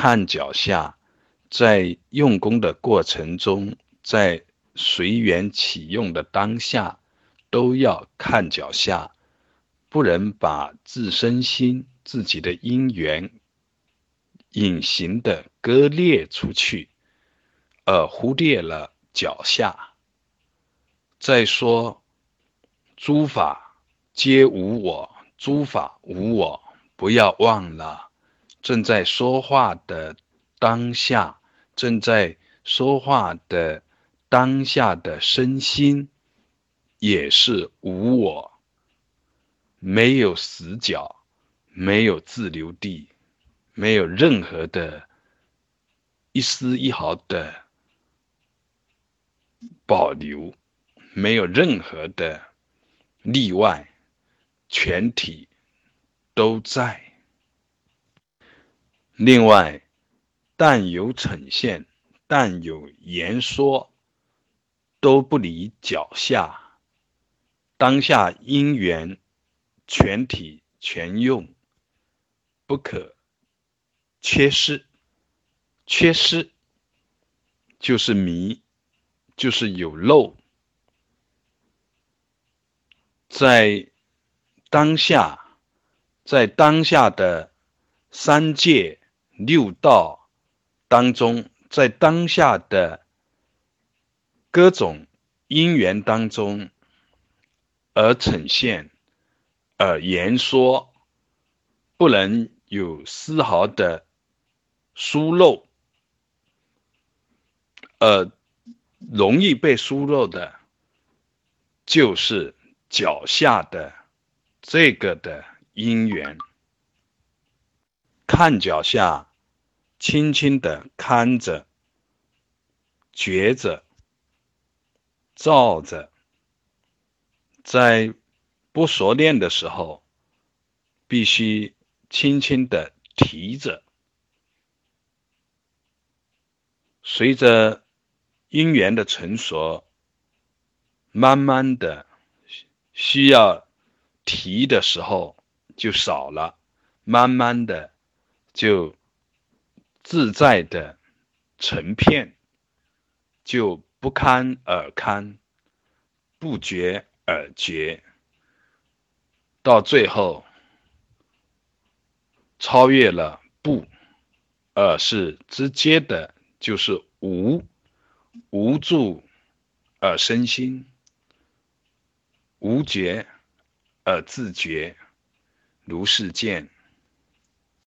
看脚下，在用功的过程中，在随缘起用的当下，都要看脚下，不能把自身心、自己的因缘隐形的割裂出去，而忽略了脚下。再说，诸法皆无我，诸法无我，不要忘了，正在说话的当下，正在说话的当下的身心也是无我，没有死角，没有自留地，没有任何的一丝一毫的保留。没有任何的例外，全体都在。另外，但有呈现，但有言说，都不离脚下。当下因缘全体全用，不可缺失。缺失就是迷，就是有漏。在当下，在当下的三界六道当中，在当下的各种因缘当中而呈现，而言说，不能有丝毫的疏漏，而容易被疏漏的，就是。脚下的这个的因缘，看脚下，轻轻的看着，觉着，照着，在不熟练的时候，必须轻轻的提着，随着因缘的成熟，慢慢的。需要提的时候就少了，慢慢的就自在的成片，就不堪而堪，不觉而觉，到最后超越了不，而是直接的，就是无无助而生心。无觉而自觉，如是见。